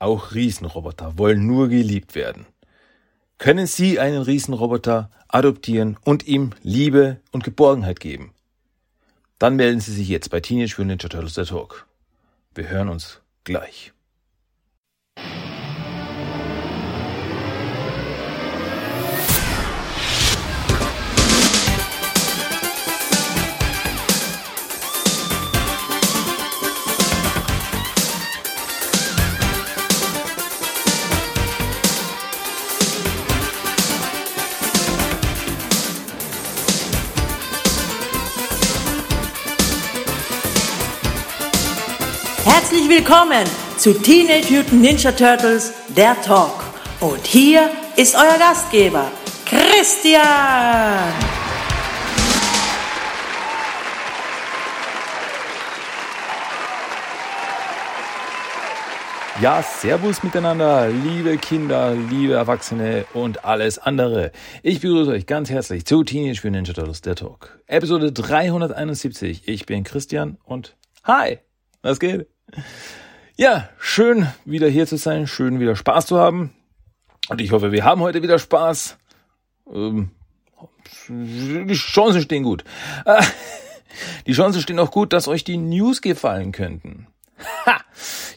Auch Riesenroboter wollen nur geliebt werden. Können Sie einen Riesenroboter adoptieren und ihm Liebe und Geborgenheit geben? Dann melden Sie sich jetzt bei Teenage Mutant Ninja Turtles der Talk. Wir hören uns gleich. Willkommen zu Teenage Mutant Ninja Turtles, der Talk. Und hier ist euer Gastgeber, Christian. Ja, Servus miteinander, liebe Kinder, liebe Erwachsene und alles andere. Ich begrüße euch ganz herzlich zu Teenage Mutant Ninja Turtles, der Talk. Episode 371. Ich bin Christian und hi, was geht? Ja, schön wieder hier zu sein, schön wieder Spaß zu haben. Und ich hoffe, wir haben heute wieder Spaß. Ähm, die Chancen stehen gut. Äh, die Chancen stehen auch gut, dass euch die News gefallen könnten. Ha!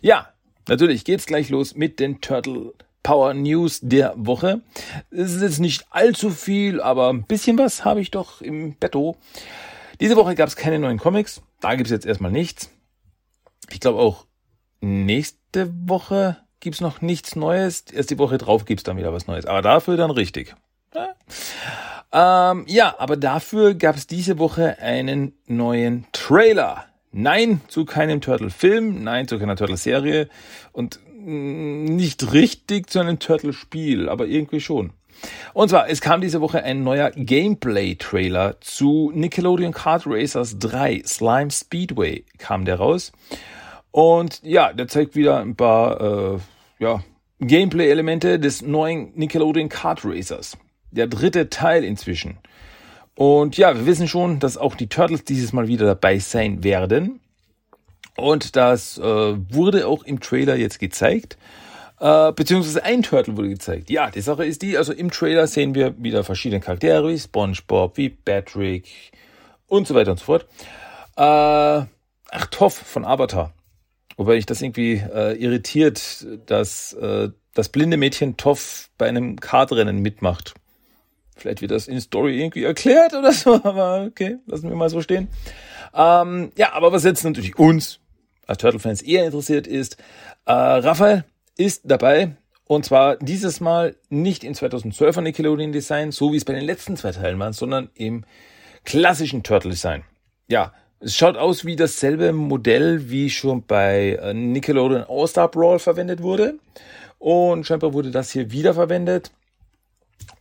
Ja, natürlich geht's gleich los mit den Turtle Power News der Woche. Es ist jetzt nicht allzu viel, aber ein bisschen was habe ich doch im Betto. Diese Woche gab es keine neuen Comics. Da gibt's jetzt erstmal nichts. Ich glaube auch nächste Woche gibt's noch nichts Neues. Erst die Woche drauf gibt's dann wieder was Neues. Aber dafür dann richtig. Ja, ähm, ja aber dafür gab's diese Woche einen neuen Trailer. Nein zu keinem Turtle-Film, nein zu keiner Turtle-Serie und nicht richtig zu einem Turtle-Spiel, aber irgendwie schon. Und zwar, es kam diese Woche ein neuer Gameplay-Trailer zu Nickelodeon Kart Racers 3, Slime Speedway kam der raus. Und ja, der zeigt wieder ein paar äh, ja, Gameplay-Elemente des neuen Nickelodeon Kart Racers. Der dritte Teil inzwischen. Und ja, wir wissen schon, dass auch die Turtles dieses Mal wieder dabei sein werden. Und das äh, wurde auch im Trailer jetzt gezeigt. Äh, beziehungsweise ein Turtle wurde gezeigt. Ja, die Sache ist die, also im Trailer sehen wir wieder verschiedene Charaktere, wie SpongeBob, wie Patrick und so weiter und so fort. Äh, ach, Toff von Avatar. Wobei ich das irgendwie äh, irritiert, dass äh, das blinde Mädchen Toff bei einem Kartrennen mitmacht. Vielleicht wird das in Story irgendwie erklärt oder so, aber okay, lassen wir mal so stehen. Ähm, ja, aber was jetzt natürlich uns als Turtle-Fans eher interessiert ist, äh, Raphael ist dabei und zwar dieses Mal nicht in 2012er Nickelodeon Design, so wie es bei den letzten zwei Teilen war, sondern im klassischen Turtle Design. Ja, es schaut aus wie dasselbe Modell, wie schon bei äh, Nickelodeon All-Star Brawl verwendet wurde. Und scheinbar wurde das hier wieder verwendet.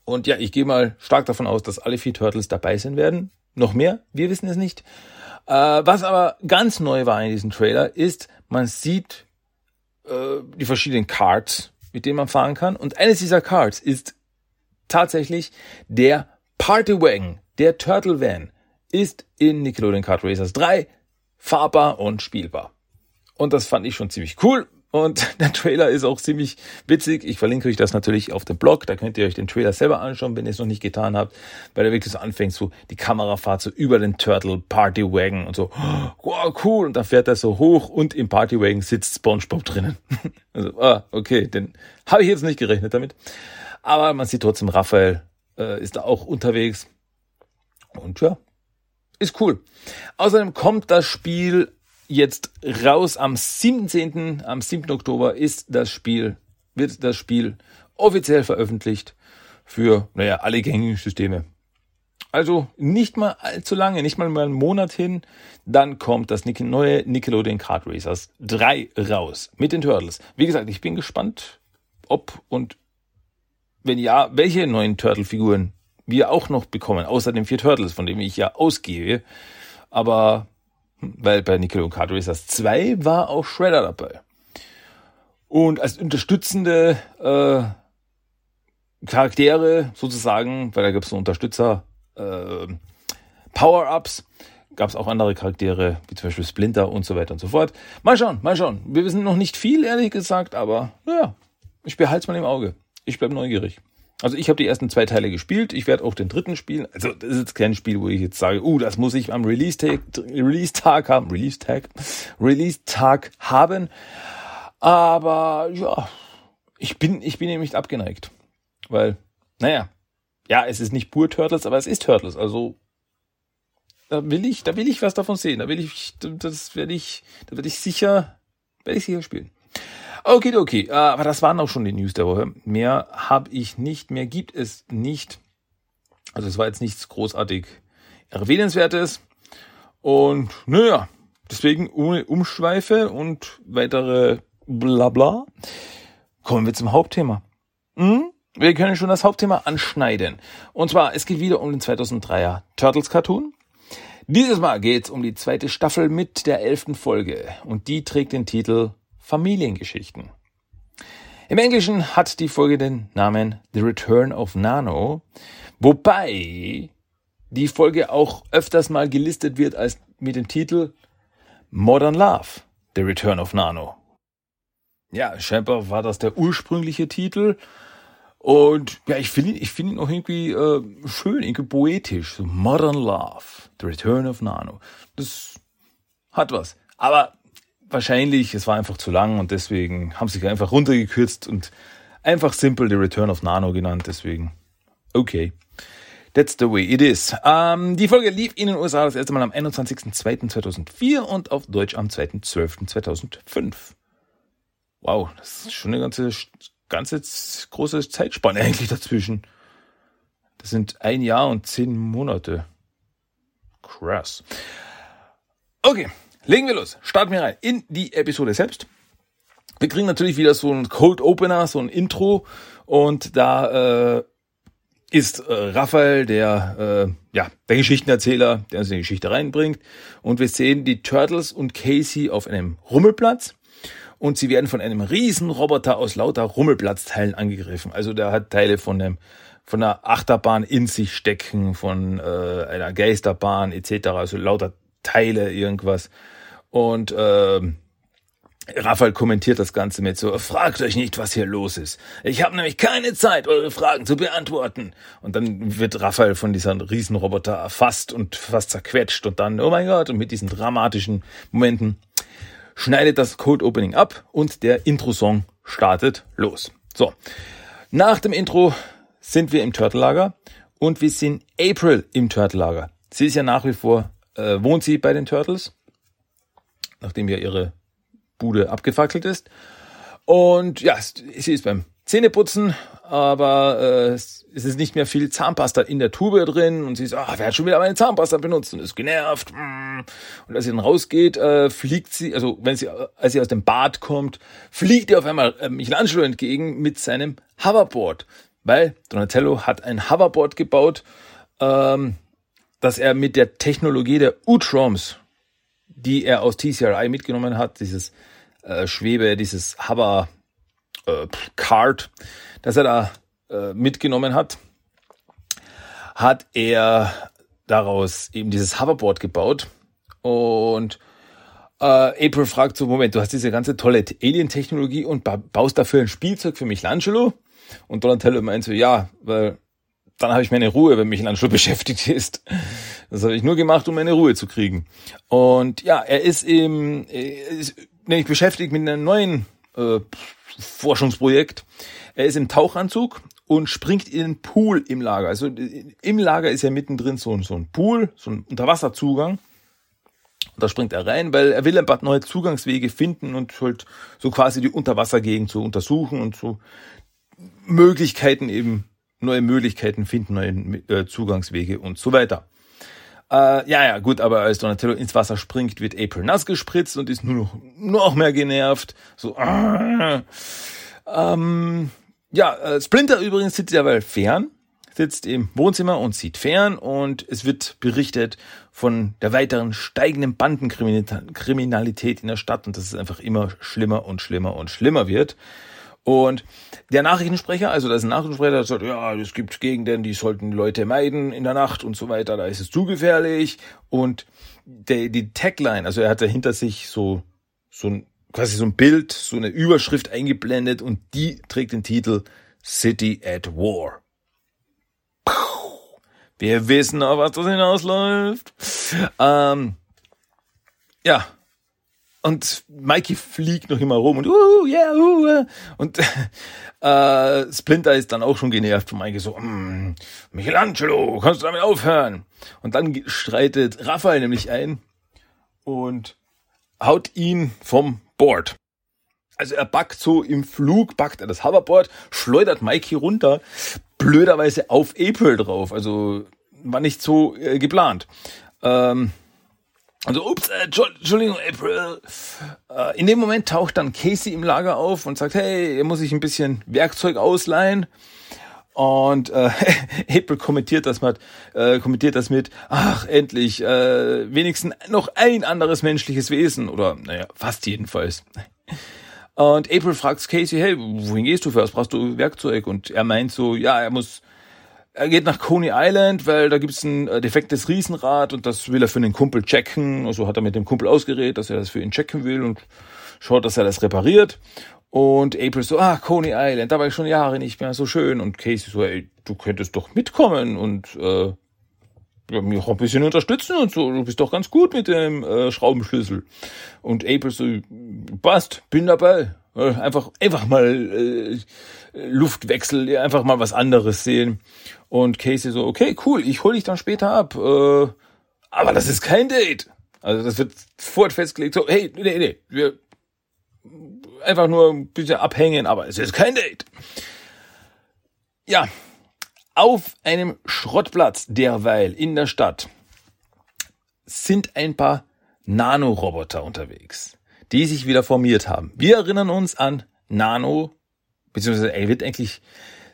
Und ja, ich gehe mal stark davon aus, dass alle vier Turtles dabei sein werden. Noch mehr, wir wissen es nicht. Äh, was aber ganz neu war in diesem Trailer, ist, man sieht äh, die verschiedenen Cards, mit denen man fahren kann. Und eines dieser Cards ist tatsächlich der Party Wagon, der Turtle Van ist in Nickelodeon Kart Racers 3 fahrbar und spielbar. Und das fand ich schon ziemlich cool. Und der Trailer ist auch ziemlich witzig. Ich verlinke euch das natürlich auf dem Blog. Da könnt ihr euch den Trailer selber anschauen, wenn ihr es noch nicht getan habt. Weil er wirklich so anfängt, so die Kamerafahrt so über den Turtle Party Wagon und so, wow, cool. Und dann fährt er so hoch und im Party Wagon sitzt SpongeBob drinnen. also, ah, okay, den habe ich jetzt nicht gerechnet damit. Aber man sieht trotzdem, Raphael äh, ist da auch unterwegs. Und ja, ist cool. Außerdem kommt das Spiel jetzt raus am 17. Am 7. Oktober ist das Spiel, wird das Spiel offiziell veröffentlicht für, naja, alle gängigen Systeme. Also nicht mal allzu lange, nicht mal mal einen Monat hin, dann kommt das neue Nickelodeon Kart Racers 3 raus mit den Turtles. Wie gesagt, ich bin gespannt, ob und wenn ja, welche neuen Turtle-Figuren wir auch noch bekommen, außer den vier Turtles, von dem ich ja ausgehe. Aber, weil bei Nickelodeon Kart Racers 2 war auch Shredder dabei. Und als unterstützende äh, Charaktere sozusagen, weil da gibt es so Unterstützer, äh, Power-Ups, gab es auch andere Charaktere, wie zum Beispiel Splinter und so weiter und so fort. Mal schauen, mal schauen. Wir wissen noch nicht viel, ehrlich gesagt, aber naja, ich behalte es mal im Auge. Ich bleibe neugierig. Also ich habe die ersten zwei Teile gespielt. Ich werde auch den dritten spielen. Also das ist jetzt kein Spiel, wo ich jetzt sage, uh, das muss ich am Release-Tag Release -Tag haben. Release-Tag? Release-Tag haben. Aber ja, ich bin, ich bin eben nicht abgeneigt. Weil, naja, ja, es ist nicht pur Turtles, aber es ist Turtles. Also da will ich, da will ich was davon sehen. Da will ich, das werde ich, da werde ich sicher, werde ich sicher spielen. Okay, okay. Äh, aber das waren auch schon die News der Woche. Mehr habe ich nicht, mehr gibt es nicht. Also es war jetzt nichts großartig erwähnenswertes. Und naja, deswegen ohne Umschweife und weitere Blabla kommen wir zum Hauptthema. Hm? Wir können schon das Hauptthema anschneiden. Und zwar, es geht wieder um den 2003er Turtles Cartoon. Dieses Mal geht es um die zweite Staffel mit der elften Folge. Und die trägt den Titel Familiengeschichten. Im Englischen hat die Folge den Namen The Return of Nano, wobei die Folge auch öfters mal gelistet wird als mit dem Titel Modern Love, The Return of Nano. Ja, scheinbar war das der ursprüngliche Titel. Und ja, ich finde ich finde ihn auch irgendwie äh, schön, irgendwie poetisch. Modern Love, The Return of Nano. Das hat was. Aber wahrscheinlich, es war einfach zu lang und deswegen haben sie sich einfach runtergekürzt und einfach simpel The Return of Nano genannt. Deswegen, okay. That's the way it is. Ähm, die Folge lief in den USA das erste Mal am 21.02.2004 und auf Deutsch am 2.12.2005. Wow, das ist schon eine ganze, ganze große Zeitspanne eigentlich dazwischen. Das sind ein Jahr und zehn Monate. Krass. Okay, Legen wir los. Starten wir rein in die Episode selbst. Wir kriegen natürlich wieder so ein Cold Opener, so ein Intro und da äh, ist äh, Raphael, der äh, ja der Geschichtenerzähler, der uns in die Geschichte reinbringt und wir sehen die Turtles und Casey auf einem Rummelplatz und sie werden von einem riesen Roboter aus lauter Rummelplatzteilen angegriffen. Also der hat Teile von einem von einer Achterbahn in sich stecken, von äh, einer Geisterbahn etc. Also lauter Teile irgendwas. Und äh, Raphael kommentiert das Ganze mit so, fragt euch nicht, was hier los ist. Ich habe nämlich keine Zeit, eure Fragen zu beantworten. Und dann wird Raphael von dieser Riesenroboter erfasst und fast zerquetscht und dann, oh mein Gott, und mit diesen dramatischen Momenten schneidet das Code Opening ab und der Intro-Song startet los. So, nach dem Intro sind wir im Turtle-Lager und wir sehen April im Turtle-Lager. Sie ist ja nach wie vor, äh, wohnt sie bei den Turtles nachdem ja ihre Bude abgefackelt ist. Und ja, sie ist beim Zähneputzen, aber äh, es ist nicht mehr viel Zahnpasta in der Tube drin und sie ist, ah, wer hat schon wieder meine Zahnpasta benutzt und ist genervt. Und als sie dann rausgeht, äh, fliegt sie, also wenn sie, als sie aus dem Bad kommt, fliegt ihr auf einmal äh, Michelangelo entgegen mit seinem Hoverboard, weil Donatello hat ein Hoverboard gebaut, ähm, das er mit der Technologie der U-Troms die er aus TCRI mitgenommen hat, dieses äh, Schwebe, dieses Hover äh, Card, das er da äh, mitgenommen hat, hat er daraus eben dieses Hoverboard gebaut und äh, April fragt so, Moment, du hast diese ganze tolle Alien-Technologie und baust dafür ein Spielzeug für Michelangelo? Und Donatello meint so, ja, weil dann habe ich meine Ruhe, wenn Michelangelo beschäftigt ist. Das habe ich nur gemacht, um meine Ruhe zu kriegen. Und ja, er ist eben er ist nämlich beschäftigt mit einem neuen äh, Forschungsprojekt. Er ist im Tauchanzug und springt in den Pool im Lager. Also im Lager ist ja mittendrin so, so ein Pool, so ein Unterwasserzugang. Da springt er rein, weil er will ein paar neue Zugangswege finden und halt so quasi die Unterwassergegend zu untersuchen und so Möglichkeiten eben neue Möglichkeiten finden, neue äh, Zugangswege und so weiter. Äh, ja, ja, gut, aber als Donatello ins Wasser springt, wird April nass gespritzt und ist nur noch, noch mehr genervt. So, äh, ähm, ja, äh, Splinter übrigens sitzt derweil fern, sitzt im Wohnzimmer und sieht fern und es wird berichtet von der weiteren steigenden Bandenkriminalität in der Stadt und dass es einfach immer schlimmer und schlimmer und schlimmer wird. Und der Nachrichtensprecher, also das ist ein Nachrichtensprecher, der sagt, ja, es gibt Gegenden, die sollten Leute meiden in der Nacht und so weiter, da ist es zu gefährlich. Und der, die Tagline, also er hat da hinter sich so, so ein, quasi so ein Bild, so eine Überschrift eingeblendet und die trägt den Titel City at War. Wir wissen auf was das hinausläuft. Ähm, ja. Und Mikey fliegt noch immer rum und uh, yeah, uh, und äh, Splinter ist dann auch schon genervt von Mikey so, mm, Michelangelo, kannst du damit aufhören? Und dann streitet Raphael nämlich ein und haut ihn vom Board. Also er backt so im Flug, backt er das Hoverboard, schleudert Mikey runter, blöderweise auf April drauf. Also war nicht so äh, geplant. Ähm, also, ups, äh, Entschuldigung, April. Äh, in dem Moment taucht dann Casey im Lager auf und sagt, hey, er muss sich ein bisschen Werkzeug ausleihen. Und äh, April kommentiert das mit, äh, kommentiert das mit, ach endlich, äh, wenigstens noch ein anderes menschliches Wesen oder naja, fast jedenfalls. Und April fragt Casey, hey, wohin gehst du für was? Brauchst du Werkzeug? Und er meint so, ja, er muss, er geht nach Coney Island, weil da gibt's ein äh, defektes Riesenrad und das will er für einen Kumpel checken. Also hat er mit dem Kumpel ausgeredet, dass er das für ihn checken will und schaut, dass er das repariert. Und April so, ah, Coney Island, da war ich schon Jahre nicht mehr, so schön. Und Casey so, ey, du könntest doch mitkommen und äh, ja, mich auch ein bisschen unterstützen und so. Du bist doch ganz gut mit dem äh, Schraubenschlüssel. Und April so, passt, bin dabei. Äh, einfach, einfach mal äh, Luftwechsel, einfach mal was anderes sehen. Und Casey so, okay, cool, ich hol dich dann später ab. Äh, aber das ist kein Date. Also das wird sofort festgelegt. So, hey, nee, nee, wir einfach nur ein bisschen abhängen, aber es ist kein Date. Ja, auf einem Schrottplatz derweil in der Stadt sind ein paar Nanoroboter unterwegs, die sich wieder formiert haben. Wir erinnern uns an Nano, beziehungsweise er wird eigentlich,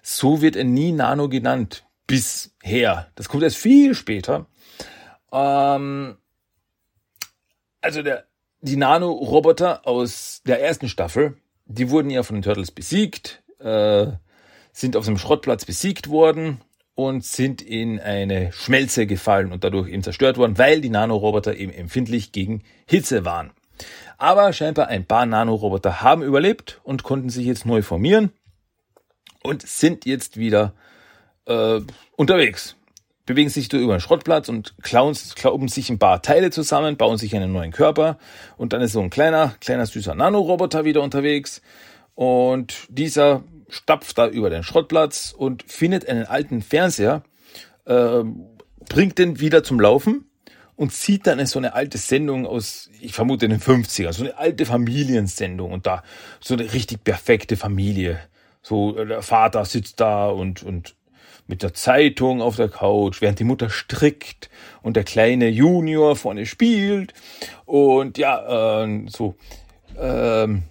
so wird er nie Nano genannt bisher. Das kommt erst viel später. Ähm, also der, die Nano-Roboter aus der ersten Staffel, die wurden ja von den Turtles besiegt. Äh, sind auf einem Schrottplatz besiegt worden und sind in eine Schmelze gefallen und dadurch eben zerstört worden, weil die Nanoroboter eben empfindlich gegen Hitze waren. Aber scheinbar ein paar Nanoroboter haben überlebt und konnten sich jetzt neu formieren und sind jetzt wieder äh, unterwegs. Bewegen sich durch über den Schrottplatz und klauen, klauben sich ein paar Teile zusammen, bauen sich einen neuen Körper und dann ist so ein kleiner, kleiner süßer Nanoroboter wieder unterwegs und dieser stapft da über den Schrottplatz und findet einen alten Fernseher, äh, bringt den wieder zum Laufen und sieht dann so eine alte Sendung aus, ich vermute in den 50ern, so eine alte Familiensendung und da so eine richtig perfekte Familie. So, äh, der Vater sitzt da und, und mit der Zeitung auf der Couch, während die Mutter strickt und der kleine Junior vorne spielt und ja, äh, so, ähm,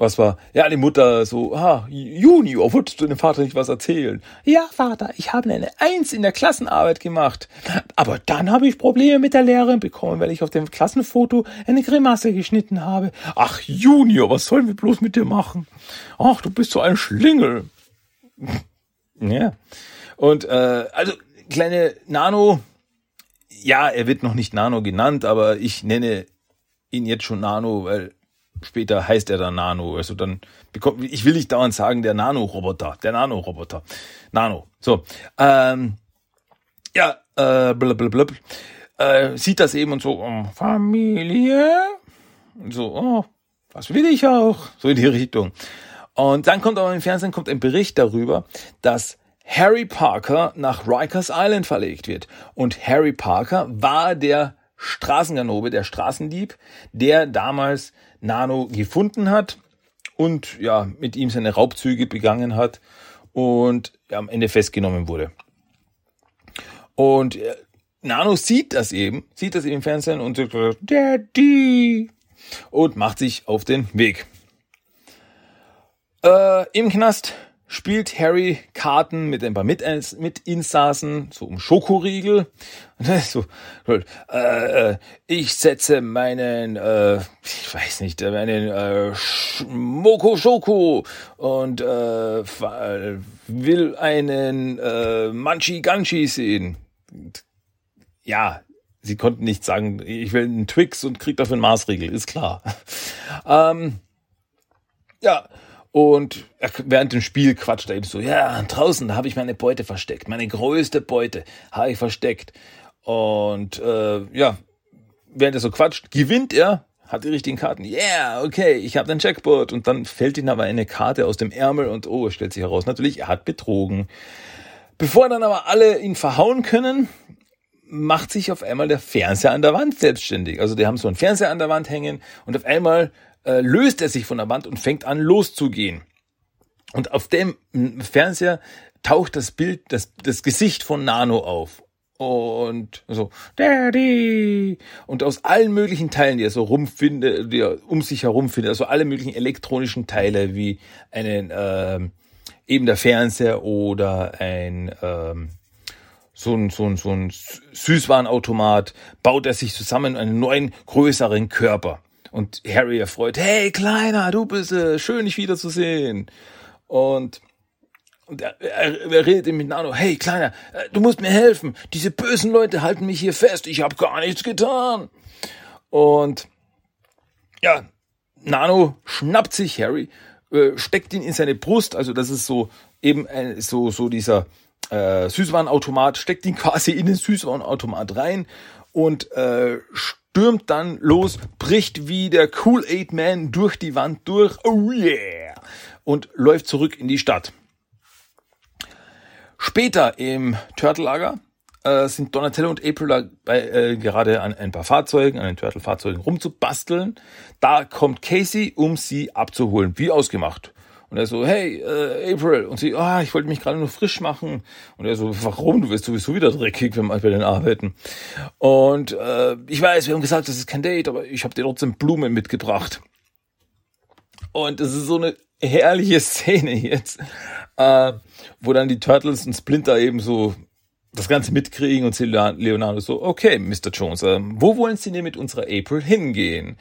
was war, ja, die Mutter so, ah, Junior, wolltest du dem Vater nicht was erzählen? Ja, Vater, ich habe eine Eins in der Klassenarbeit gemacht. Aber dann habe ich Probleme mit der Lehrerin bekommen, weil ich auf dem Klassenfoto eine Grimasse geschnitten habe. Ach, Junior, was sollen wir bloß mit dir machen? Ach, du bist so ein Schlingel. ja. Und äh, also kleine Nano, ja, er wird noch nicht Nano genannt, aber ich nenne ihn jetzt schon Nano, weil später heißt er dann Nano. Also dann bekommt, ich will nicht dauernd sagen, der Nano-Roboter, der Nano-Roboter. Nano. So. Ähm, ja, äh, blablabla. Äh, sieht das eben und so, oh, Familie. Und so, oh, was will ich auch? So in die Richtung. Und dann kommt aber im Fernsehen kommt ein Bericht darüber, dass Harry Parker nach Rikers Island verlegt wird. Und Harry Parker war der Straßenganobe, der Straßendieb, der damals Nano gefunden hat und ja, mit ihm seine Raubzüge begangen hat und ja, am Ende festgenommen wurde. Und äh, Nano sieht das eben, sieht das im Fernsehen und sagt, Daddy! Und macht sich auf den Weg. Äh, Im Knast spielt Harry Karten mit ein paar Mitinsassen, so um Schokoriegel. Ist so, äh, äh, ich setze meinen, äh, ich weiß nicht, meinen äh, Moko Schoko und äh, will einen äh, Manchi Ganchi sehen. Ja, sie konnten nicht sagen, ich will einen Twix und krieg dafür einen Maßriegel, ist klar. ähm, ja, und während dem Spiel quatscht er eben so, ja, draußen habe ich meine Beute versteckt, meine größte Beute habe ich versteckt. Und äh, ja, während er so quatscht, gewinnt er, hat die richtigen Karten. Yeah, okay, ich habe den Jackpot. Und dann fällt ihm aber eine Karte aus dem Ärmel und oh, stellt sich heraus, natürlich, er hat betrogen. Bevor dann aber alle ihn verhauen können, macht sich auf einmal der Fernseher an der Wand selbstständig. Also die haben so einen Fernseher an der Wand hängen und auf einmal äh, löst er sich von der Wand und fängt an loszugehen. Und auf dem Fernseher taucht das Bild, das, das Gesicht von Nano auf. Und so, Daddy! Und aus allen möglichen Teilen, die er so rumfindet, die er um sich herum findet, also alle möglichen elektronischen Teile, wie einen, ähm, eben der Fernseher oder ein, ähm, so ein, so ein, so ein Süßwarenautomat, baut er sich zusammen einen neuen, größeren Körper. Und Harry erfreut, hey Kleiner, du bist äh, schön, dich wiederzusehen. Und, und er, er, er redet mit Nano, hey Kleiner, äh, du musst mir helfen. Diese bösen Leute halten mich hier fest. Ich habe gar nichts getan. Und ja, Nano schnappt sich Harry, äh, steckt ihn in seine Brust. Also das ist so eben ein, so so dieser äh, Süßwarenautomat, steckt ihn quasi in den Süßwarenautomat rein und äh, stürmt dann los, bricht wie der Cool-Aid Man durch die Wand durch, oh yeah, und läuft zurück in die Stadt. Später im Turtle-Lager äh, sind Donatello und April bei, äh, gerade an ein paar Fahrzeugen, an den Turtle-Fahrzeugen rumzubasteln. Da kommt Casey, um sie abzuholen, wie ausgemacht. Und er so, hey, äh, April. Und sie, ah, ich wollte mich gerade nur frisch machen. Und er so, warum? Du wirst sowieso wieder dreckig, wenn wir bei den arbeiten. Und äh, ich weiß, wir haben gesagt, das ist kein Date, aber ich habe dir trotzdem Blumen mitgebracht. Und das ist so eine herrliche Szene jetzt, äh, wo dann die Turtles und Splinter eben so das Ganze mitkriegen und Leonardo so, okay, Mr. Jones, äh, wo wollen Sie denn mit unserer April hingehen?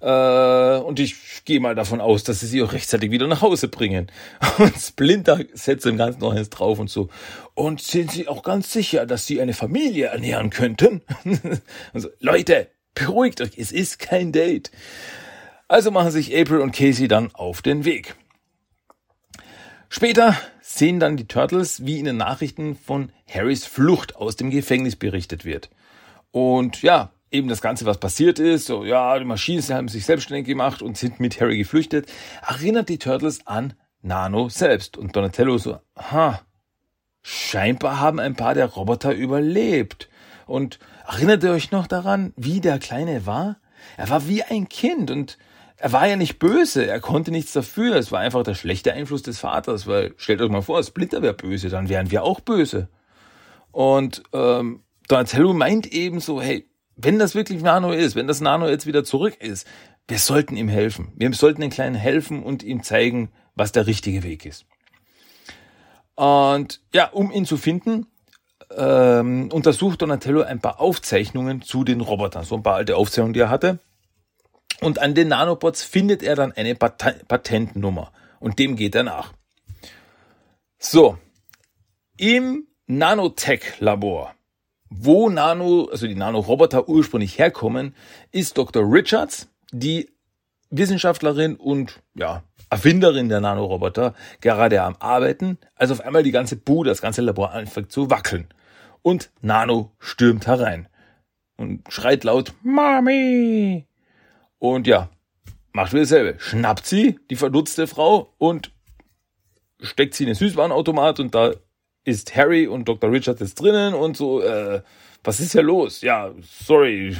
Äh, und ich gehe mal davon aus, dass Sie sie auch rechtzeitig wieder nach Hause bringen. Und Splinter setzt dem Ganzen noch eins drauf und so. Und sind Sie auch ganz sicher, dass Sie eine Familie ernähren könnten? also, Leute, beruhigt euch, es ist kein Date. Also machen sich April und Casey dann auf den Weg. Später sehen dann die Turtles, wie in den Nachrichten von Harrys Flucht aus dem Gefängnis berichtet wird. Und ja, eben das Ganze, was passiert ist, so, ja, die Maschinen haben sich selbstständig gemacht und sind mit Harry geflüchtet, erinnert die Turtles an Nano selbst. Und Donatello so, ha, scheinbar haben ein paar der Roboter überlebt. Und erinnert ihr euch noch daran, wie der Kleine war? Er war wie ein Kind und er war ja nicht böse, er konnte nichts dafür. Es war einfach der schlechte Einfluss des Vaters, weil stellt euch mal vor, Splinter wäre böse, dann wären wir auch böse. Und ähm, Donatello meint eben so, hey, wenn das wirklich Nano ist, wenn das Nano jetzt wieder zurück ist, wir sollten ihm helfen. Wir sollten den Kleinen helfen und ihm zeigen, was der richtige Weg ist. Und ja, um ihn zu finden, ähm, untersucht Donatello ein paar Aufzeichnungen zu den Robotern, so ein paar alte Aufzeichnungen, die er hatte. Und an den Nanobots findet er dann eine Pat Patentnummer und dem geht er nach. So, im Nanotech-Labor, wo Nano, also die Nanoroboter ursprünglich herkommen, ist Dr. Richards, die Wissenschaftlerin und ja, Erfinderin der Nanoroboter, gerade am Arbeiten, als auf einmal die ganze Bude, das ganze Labor anfängt zu wackeln. Und Nano stürmt herein und schreit laut Mami. Und ja, macht wieder dasselbe. Schnappt sie, die verdutzte Frau, und steckt sie in den Süßwarenautomat und da ist Harry und Dr. Richard jetzt drinnen und so, äh, was ist hier los? Ja, sorry,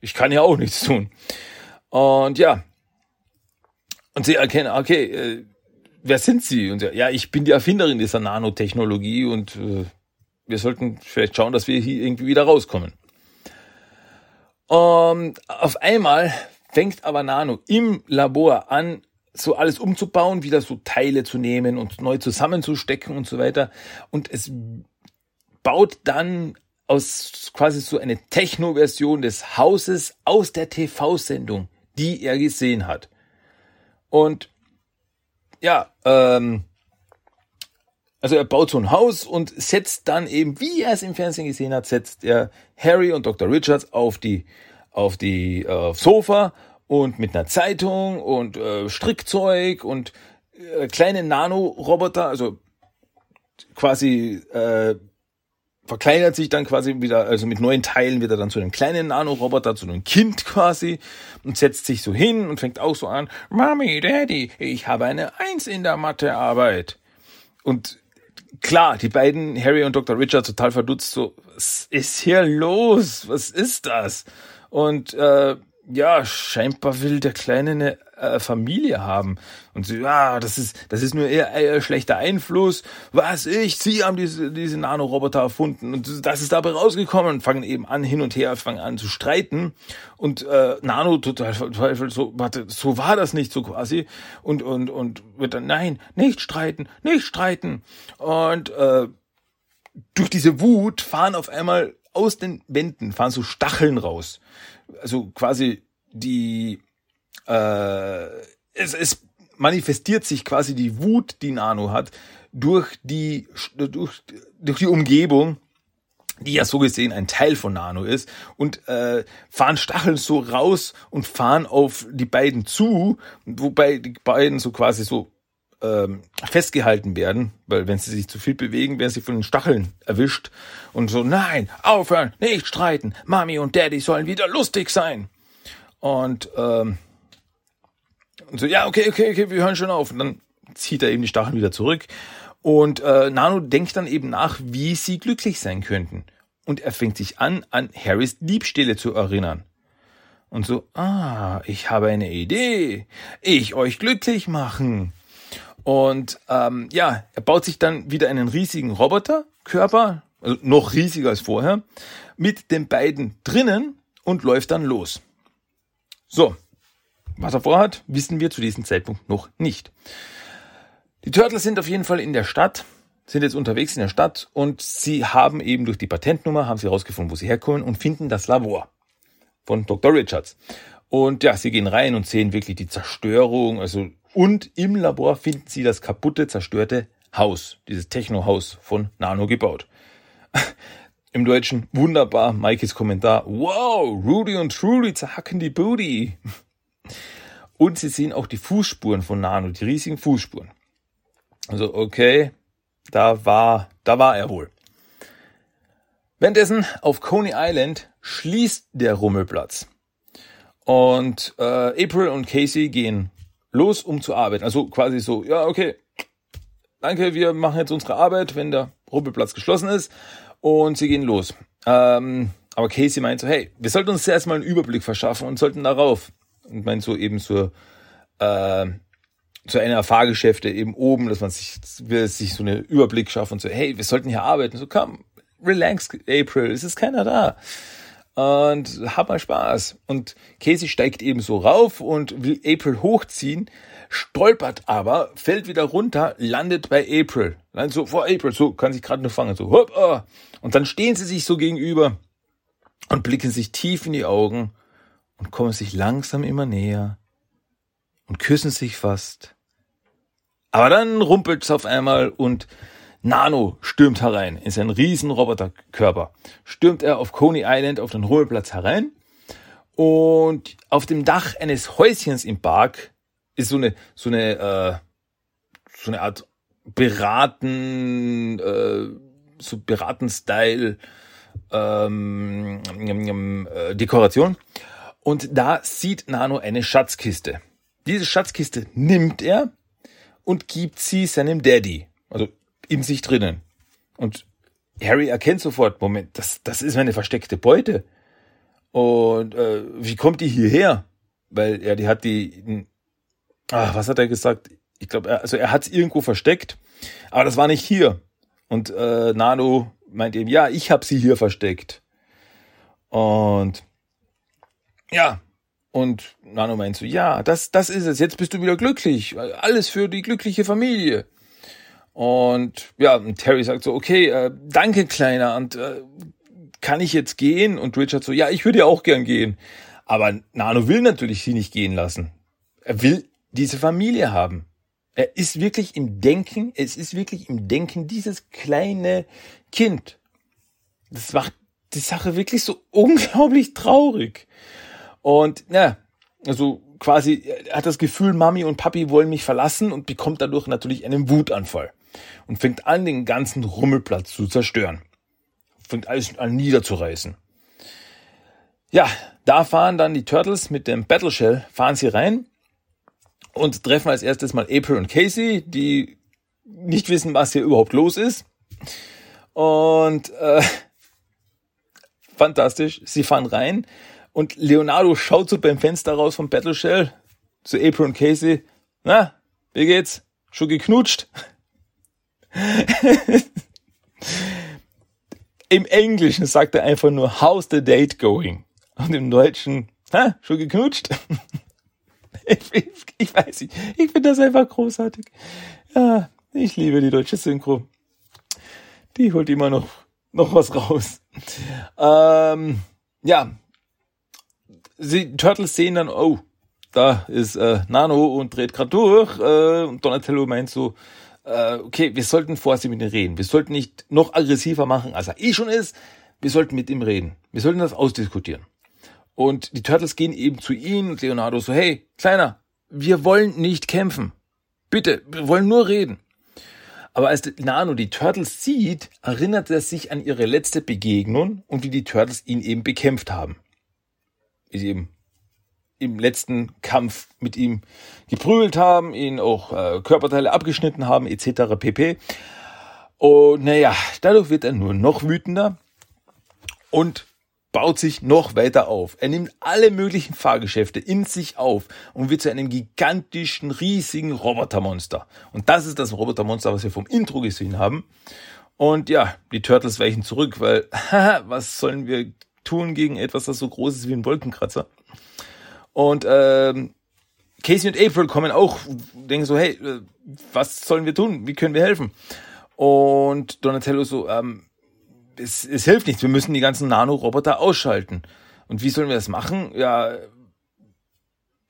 ich kann ja auch nichts tun. Und ja, und sie erkennen, okay, äh, wer sind sie? Und ja, ich bin die Erfinderin dieser Nanotechnologie und äh, wir sollten vielleicht schauen, dass wir hier irgendwie wieder rauskommen. Und auf einmal fängt aber Nano im Labor an, so alles umzubauen, wieder so Teile zu nehmen und neu zusammenzustecken und so weiter. Und es baut dann aus quasi so eine Techno-Version des Hauses aus der TV-Sendung, die er gesehen hat. Und ja, ähm, also er baut so ein Haus und setzt dann eben, wie er es im Fernsehen gesehen hat, setzt er Harry und Dr. Richards auf die auf die äh, Sofa und mit einer Zeitung und äh, Strickzeug und äh, kleine Nanoroboter, also quasi äh, verkleinert sich dann quasi wieder, also mit neuen Teilen wird er dann zu einem kleinen Nanoroboter, zu einem Kind quasi und setzt sich so hin und fängt auch so an, Mami, Daddy, ich habe eine Eins in der Mathearbeit. Und klar, die beiden, Harry und Dr. Richard, total verdutzt, so, was ist hier los? Was ist das? Und äh, ja, scheinbar will der Kleine eine äh, Familie haben. Und so, ja, das ist, das ist nur eher, eher schlechter Einfluss. Was ich, sie haben diese, diese Nanoroboter erfunden und das ist dabei rausgekommen und fangen eben an, hin und her, fangen an zu streiten. Und äh, Nano total verzweifelt, so, warte, so war das nicht so quasi. Und, und, und wird dann, nein, nicht streiten, nicht streiten. Und äh, durch diese Wut fahren auf einmal aus den Wänden, fahren so Stacheln raus also quasi die, äh, es, es manifestiert sich quasi die Wut, die Nano hat, durch die, durch, durch die Umgebung, die ja so gesehen ein Teil von Nano ist, und äh, fahren Stacheln so raus und fahren auf die beiden zu, wobei die beiden so quasi so ähm, festgehalten werden, weil wenn sie sich zu viel bewegen, werden sie von den Stacheln erwischt und so, nein, aufhören, nicht streiten, Mami und Daddy sollen wieder lustig sein. Und, ähm, und so, ja, okay, okay, okay, wir hören schon auf. Und dann zieht er eben die Stacheln wieder zurück. Und äh, Nano denkt dann eben nach, wie sie glücklich sein könnten. Und er fängt sich an, an Harrys Diebstähle zu erinnern. Und so, ah, ich habe eine Idee. Ich euch glücklich machen. Und ähm, ja, er baut sich dann wieder einen riesigen Roboterkörper, also noch riesiger als vorher, mit den beiden drinnen und läuft dann los. So, was er vorhat, wissen wir zu diesem Zeitpunkt noch nicht. Die Turtles sind auf jeden Fall in der Stadt, sind jetzt unterwegs in der Stadt und sie haben eben durch die Patentnummer, haben sie herausgefunden, wo sie herkommen und finden das Labor von Dr. Richards. Und ja, sie gehen rein und sehen wirklich die Zerstörung, also und im Labor finden sie das kaputte, zerstörte Haus, dieses Techno-Haus von Nano gebaut. Im Deutschen wunderbar, Mikes Kommentar. Wow, Rudy und Trudy zerhacken die Booty. Und sie sehen auch die Fußspuren von Nano, die riesigen Fußspuren. Also, okay, da war, da war er wohl. Währenddessen auf Coney Island schließt der Rummelplatz. Und äh, April und Casey gehen los, um zu arbeiten. Also quasi so, ja, okay, danke, wir machen jetzt unsere Arbeit, wenn der Rumpelplatz geschlossen ist und sie gehen los. Ähm, aber Casey meint so, hey, wir sollten uns erstmal einen Überblick verschaffen und sollten darauf. Und meint so eben so, äh, zu einer Fahrgeschäfte eben oben, dass man sich, will sich so einen Überblick schaffen und so, hey, wir sollten hier arbeiten. So, komm, relax, April, es ist keiner da und hab mal Spaß. Und Casey steigt eben so rauf und will April hochziehen, stolpert aber, fällt wieder runter, landet bei April. Landet so vor April, so kann sich gerade nur fangen, so hopp, oh. und dann stehen sie sich so gegenüber und blicken sich tief in die Augen und kommen sich langsam immer näher und küssen sich fast. Aber dann rumpelt's auf einmal und Nano stürmt herein in seinen riesen Roboterkörper. Stürmt er auf Coney Island auf den Ruheplatz herein und auf dem Dach eines Häuschens im Park ist so eine so eine äh, so eine Art beraten äh, so beraten Style ähm, äh, Dekoration und da sieht Nano eine Schatzkiste. Diese Schatzkiste nimmt er und gibt sie seinem Daddy. In sich drinnen. Und Harry erkennt sofort, Moment, das, das ist meine versteckte Beute. Und äh, wie kommt die hierher? Weil er, die hat die, ach, was hat er gesagt? Ich glaube, also er hat es irgendwo versteckt, aber das war nicht hier. Und äh, Nano meint eben, ja, ich habe sie hier versteckt. Und ja, Und Nano meint so, ja, das, das ist es, jetzt bist du wieder glücklich. Alles für die glückliche Familie. Und ja, und Terry sagt so, okay, äh, danke, Kleiner, und äh, kann ich jetzt gehen? Und Richard so, ja, ich würde ja auch gern gehen. Aber Nano will natürlich sie nicht gehen lassen. Er will diese Familie haben. Er ist wirklich im Denken, es ist wirklich im Denken dieses kleine Kind. Das macht die Sache wirklich so unglaublich traurig. Und ja, also quasi, er hat das Gefühl, Mami und Papi wollen mich verlassen und bekommt dadurch natürlich einen Wutanfall und fängt an, den ganzen Rummelplatz zu zerstören. Fängt alles an niederzureißen. Ja, da fahren dann die Turtles mit dem Battle Shell, fahren sie rein und treffen als erstes mal April und Casey, die nicht wissen, was hier überhaupt los ist. Und äh, fantastisch, sie fahren rein und Leonardo schaut so beim Fenster raus vom Battle Shell zu April und Casey. Na, wie geht's? Schon geknutscht? Im Englischen sagt er einfach nur, how's the date going? Und im Deutschen, ha, schon geknutscht? ich, ich, weiß nicht, ich finde das einfach großartig. Ja, ich liebe die deutsche Synchro. Die holt immer noch, noch was raus. Ähm, ja, die Turtles sehen dann, oh, da ist äh, Nano und dreht gerade durch. Äh, und Donatello meint so, äh, okay, wir sollten vorsichtig mit ihm reden. Wir sollten nicht noch aggressiver machen, als er eh schon ist. Wir sollten mit ihm reden. Wir sollten das ausdiskutieren. Und die Turtles gehen eben zu ihm und Leonardo so, hey, Kleiner, wir wollen nicht kämpfen. Bitte, wir wollen nur reden. Aber als Nano die Turtles sieht, erinnert er sich an ihre letzte Begegnung und wie die Turtles ihn eben bekämpft haben. Sie eben im letzten Kampf mit ihm geprügelt haben, ihn auch äh, Körperteile abgeschnitten haben, etc. pp. Und naja, dadurch wird er nur noch wütender und baut sich noch weiter auf. Er nimmt alle möglichen Fahrgeschäfte in sich auf und wird zu einem gigantischen, riesigen Robotermonster. Und das ist das Robotermonster, was wir vom Intro gesehen haben. Und ja, die Turtles weichen zurück, weil, haha, was sollen wir tun gegen etwas, das so groß ist wie ein Wolkenkratzer? Und ähm, Casey und April kommen auch, denken so, hey, äh, was sollen wir tun? Wie können wir helfen? Und Donatello so, ähm, es, es hilft nichts, wir müssen die ganzen Nanoroboter ausschalten. Und wie sollen wir das machen? Ja,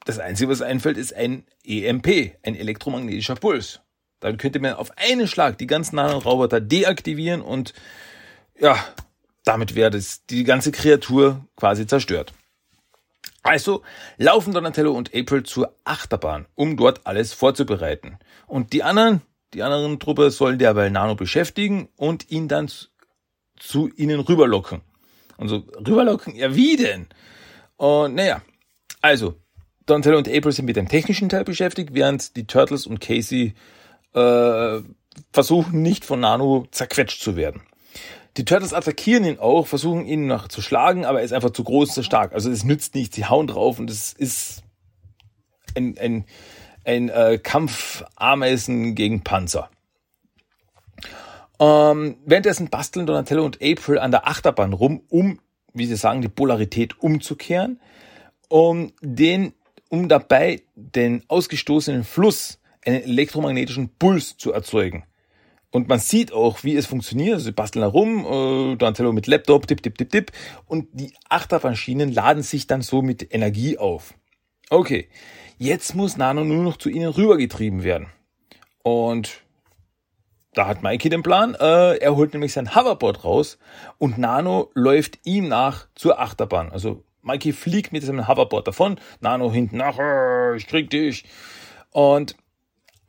das Einzige, was einfällt, ist ein EMP, ein elektromagnetischer Puls. Dann könnte man auf einen Schlag die ganzen Nanoroboter deaktivieren und ja, damit wäre das die ganze Kreatur quasi zerstört. Also laufen Donatello und April zur Achterbahn, um dort alles vorzubereiten. Und die anderen, die anderen Truppe sollen derweil Nano beschäftigen und ihn dann zu ihnen rüberlocken. Und so, rüberlocken? Ja, wie denn? Und naja, also, Donatello und April sind mit dem technischen Teil beschäftigt, während die Turtles und Casey äh, versuchen nicht von Nano zerquetscht zu werden. Die Turtles attackieren ihn auch, versuchen ihn noch zu schlagen, aber er ist einfach zu groß, zu stark. Also es nützt nichts, sie hauen drauf und es ist ein, ein, ein äh, Kampf Ameisen gegen Panzer. Ähm, währenddessen basteln Donatello und April an der Achterbahn rum, um, wie sie sagen, die Polarität umzukehren, um den, um dabei den ausgestoßenen Fluss, einen elektromagnetischen Puls zu erzeugen. Und man sieht auch, wie es funktioniert. Sie basteln herum, äh, Donatello mit Laptop, tipp, tipp, tipp, tipp. Und die Achterbahnschienen laden sich dann so mit Energie auf. Okay, jetzt muss Nano nur noch zu ihnen rübergetrieben werden. Und da hat Mikey den Plan. Äh, er holt nämlich sein Hoverboard raus und Nano läuft ihm nach zur Achterbahn. Also Mikey fliegt mit seinem Hoverboard davon, Nano hinten nach, äh, ich krieg dich. Und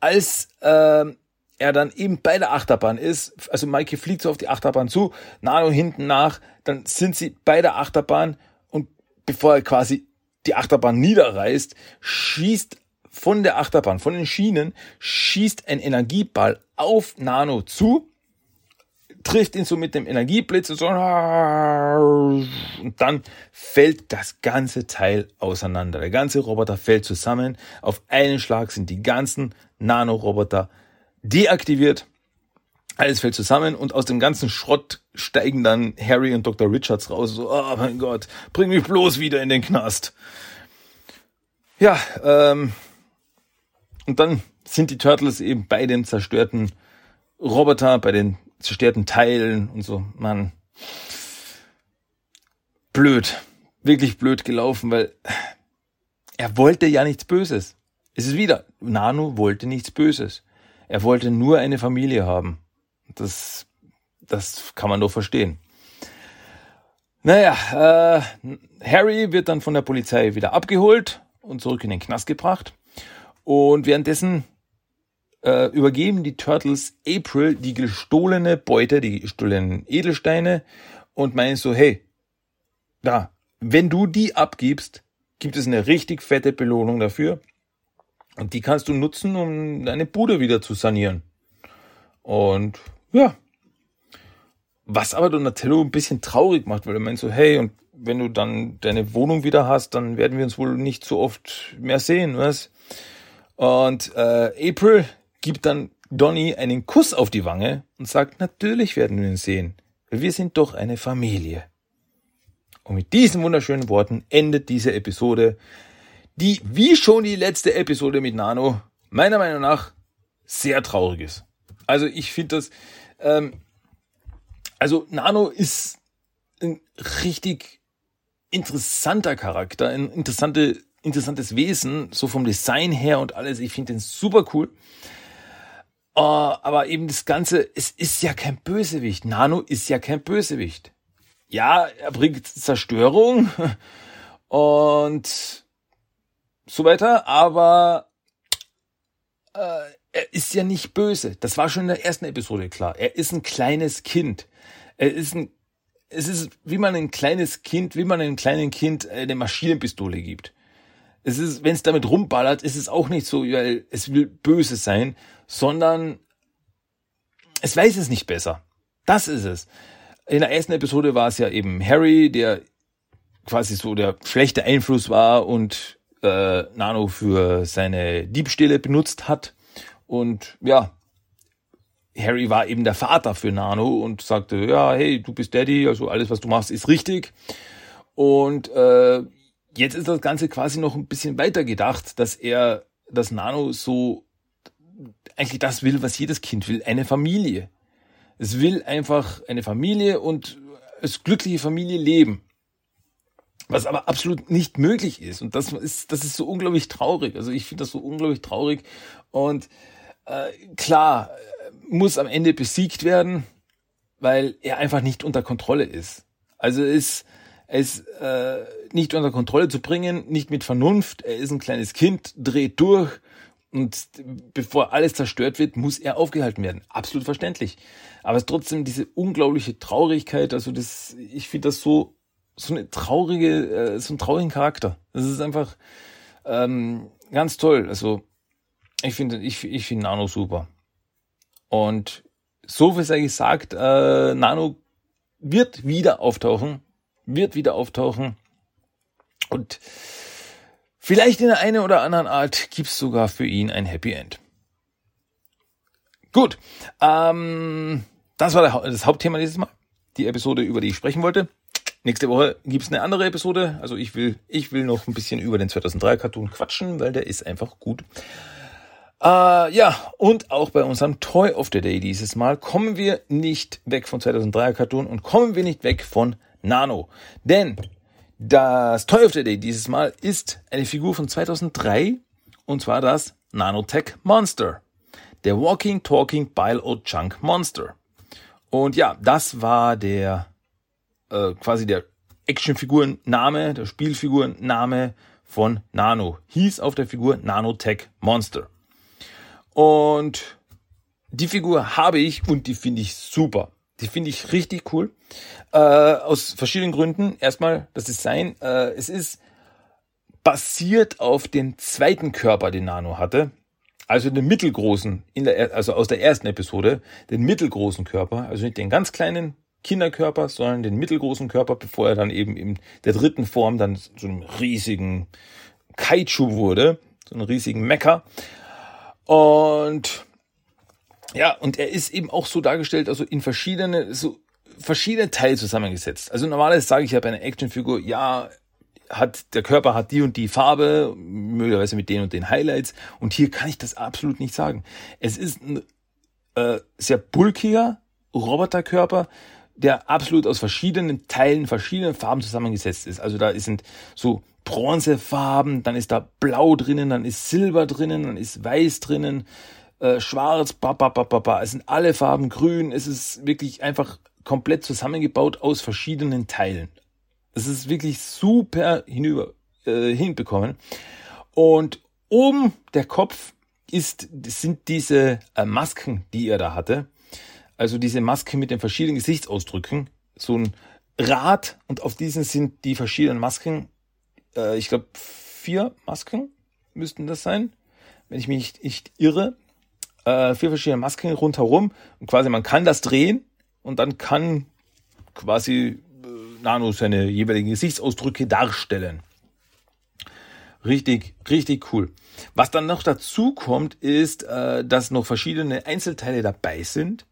als äh, er dann eben bei der Achterbahn ist, also Mikey fliegt so auf die Achterbahn zu, Nano hinten nach, dann sind sie bei der Achterbahn und bevor er quasi die Achterbahn niederreißt, schießt von der Achterbahn, von den Schienen, schießt ein Energieball auf Nano zu, trifft ihn so mit dem Energieblitz und so, und dann fällt das ganze Teil auseinander. Der ganze Roboter fällt zusammen. Auf einen Schlag sind die ganzen Nanoroboter deaktiviert. Alles fällt zusammen und aus dem ganzen Schrott steigen dann Harry und Dr. Richards raus. So, oh mein Gott, bring mich bloß wieder in den Knast. Ja, ähm, und dann sind die Turtles eben bei den zerstörten Roboter, bei den zerstörten Teilen und so. Man, blöd, wirklich blöd gelaufen, weil er wollte ja nichts Böses. Es ist wieder, Nano wollte nichts Böses. Er wollte nur eine Familie haben. Das, das kann man doch verstehen. Naja, äh, Harry wird dann von der Polizei wieder abgeholt und zurück in den Knast gebracht. Und währenddessen äh, übergeben die Turtles April die gestohlene Beute, die gestohlenen Edelsteine und meinen so, hey, ja, wenn du die abgibst, gibt es eine richtig fette Belohnung dafür. Und die kannst du nutzen, um deine Bude wieder zu sanieren. Und ja. Was aber Donatello ein bisschen traurig macht, weil er meint so, hey, und wenn du dann deine Wohnung wieder hast, dann werden wir uns wohl nicht so oft mehr sehen, was? Und äh, April gibt dann Donny einen Kuss auf die Wange und sagt, natürlich werden wir ihn sehen, weil wir sind doch eine Familie. Und mit diesen wunderschönen Worten endet diese Episode, die wie schon die letzte Episode mit Nano meiner Meinung nach sehr traurig ist. Also ich finde das, ähm, also Nano ist ein richtig interessanter Charakter, ein interessante, interessantes Wesen, so vom Design her und alles. Ich finde den super cool. Uh, aber eben das Ganze, es ist ja kein Bösewicht. Nano ist ja kein Bösewicht ja, er bringt Zerstörung und so weiter, aber äh, er ist ja nicht böse. Das war schon in der ersten Episode klar. Er ist ein kleines Kind. Er ist ein, es ist, wie man ein kleines Kind, wie man einem kleinen Kind eine Maschinenpistole gibt. Es ist, wenn es damit rumballert, ist es auch nicht so, weil es will böse sein, sondern es weiß es nicht besser. Das ist es in der ersten Episode war es ja eben Harry, der quasi so der schlechte Einfluss war und äh, Nano für seine Diebstähle benutzt hat. Und ja, Harry war eben der Vater für Nano und sagte, ja, hey, du bist Daddy, also alles, was du machst, ist richtig. Und äh, jetzt ist das Ganze quasi noch ein bisschen weiter gedacht, dass er, dass Nano so eigentlich das will, was jedes Kind will, eine Familie. Es will einfach eine Familie und es glückliche Familie leben. Was aber absolut nicht möglich ist. Und das ist, das ist so unglaublich traurig. Also ich finde das so unglaublich traurig. Und äh, klar, muss am Ende besiegt werden, weil er einfach nicht unter Kontrolle ist. Also ist es äh, nicht unter Kontrolle zu bringen, nicht mit Vernunft. Er ist ein kleines Kind, dreht durch und bevor alles zerstört wird, muss er aufgehalten werden. Absolut verständlich. Aber es ist trotzdem diese unglaubliche Traurigkeit, also das, ich finde das so, so eine traurige, äh, so einen traurigen Charakter. Das ist einfach ähm, ganz toll. Also ich finde, ich, ich finde Nano super. Und so wie sei gesagt, äh, Nano wird wieder auftauchen, wird wieder auftauchen und Vielleicht in der einen oder anderen Art gibt's sogar für ihn ein Happy End. Gut, ähm, das war das Hauptthema dieses Mal. Die Episode, über die ich sprechen wollte. Nächste Woche gibt's eine andere Episode. Also ich will, ich will noch ein bisschen über den 2003 Cartoon quatschen, weil der ist einfach gut. Äh, ja, und auch bei unserem Toy of the Day dieses Mal kommen wir nicht weg von 2003 Cartoon und kommen wir nicht weg von Nano. Denn das Toy of the Day dieses Mal ist eine Figur von 2003 und zwar das Nanotech Monster. Der Walking Talking Bile O Chunk Monster. Und ja, das war der äh, quasi der Actionfigurenname, der Spielfigurenname von Nano. Hieß auf der Figur Nanotech Monster. Und die Figur habe ich und die finde ich super. Die finde ich richtig cool. Äh, aus verschiedenen Gründen. Erstmal das Design. Äh, es ist basiert auf den zweiten Körper, den Nano hatte. Also den mittelgroßen, in der, also aus der ersten Episode, den mittelgroßen Körper, also nicht den ganz kleinen Kinderkörper, sondern den mittelgroßen Körper, bevor er dann eben in der dritten Form dann so einem riesigen Kaiju wurde, so einem riesigen Mecker. Und ja, und er ist eben auch so dargestellt, also in verschiedene, so verschiedene Teile zusammengesetzt. Also normalerweise sage ich ja bei einer Actionfigur, ja, hat, der Körper hat die und die Farbe, möglicherweise mit den und den Highlights. Und hier kann ich das absolut nicht sagen. Es ist ein äh, sehr bulkiger Roboterkörper, der absolut aus verschiedenen Teilen, verschiedenen Farben zusammengesetzt ist. Also da sind so Bronzefarben, dann ist da Blau drinnen, dann ist Silber drinnen, dann ist Weiß drinnen, äh, Schwarz, ba, ba, ba, ba, ba. Es sind alle Farben grün. Es ist wirklich einfach komplett zusammengebaut aus verschiedenen Teilen. Es ist wirklich super hinüber, äh, hinbekommen. Und oben der Kopf ist, sind diese äh, Masken, die er da hatte. Also diese Maske mit den verschiedenen Gesichtsausdrücken. So ein Rad und auf diesen sind die verschiedenen Masken. Äh, ich glaube, vier Masken müssten das sein, wenn ich mich nicht, nicht irre. Äh, vier verschiedene Masken rundherum. Und quasi man kann das drehen und dann kann quasi äh, Nano seine jeweiligen Gesichtsausdrücke darstellen. Richtig, richtig cool. Was dann noch dazu kommt, ist, äh, dass noch verschiedene Einzelteile dabei sind,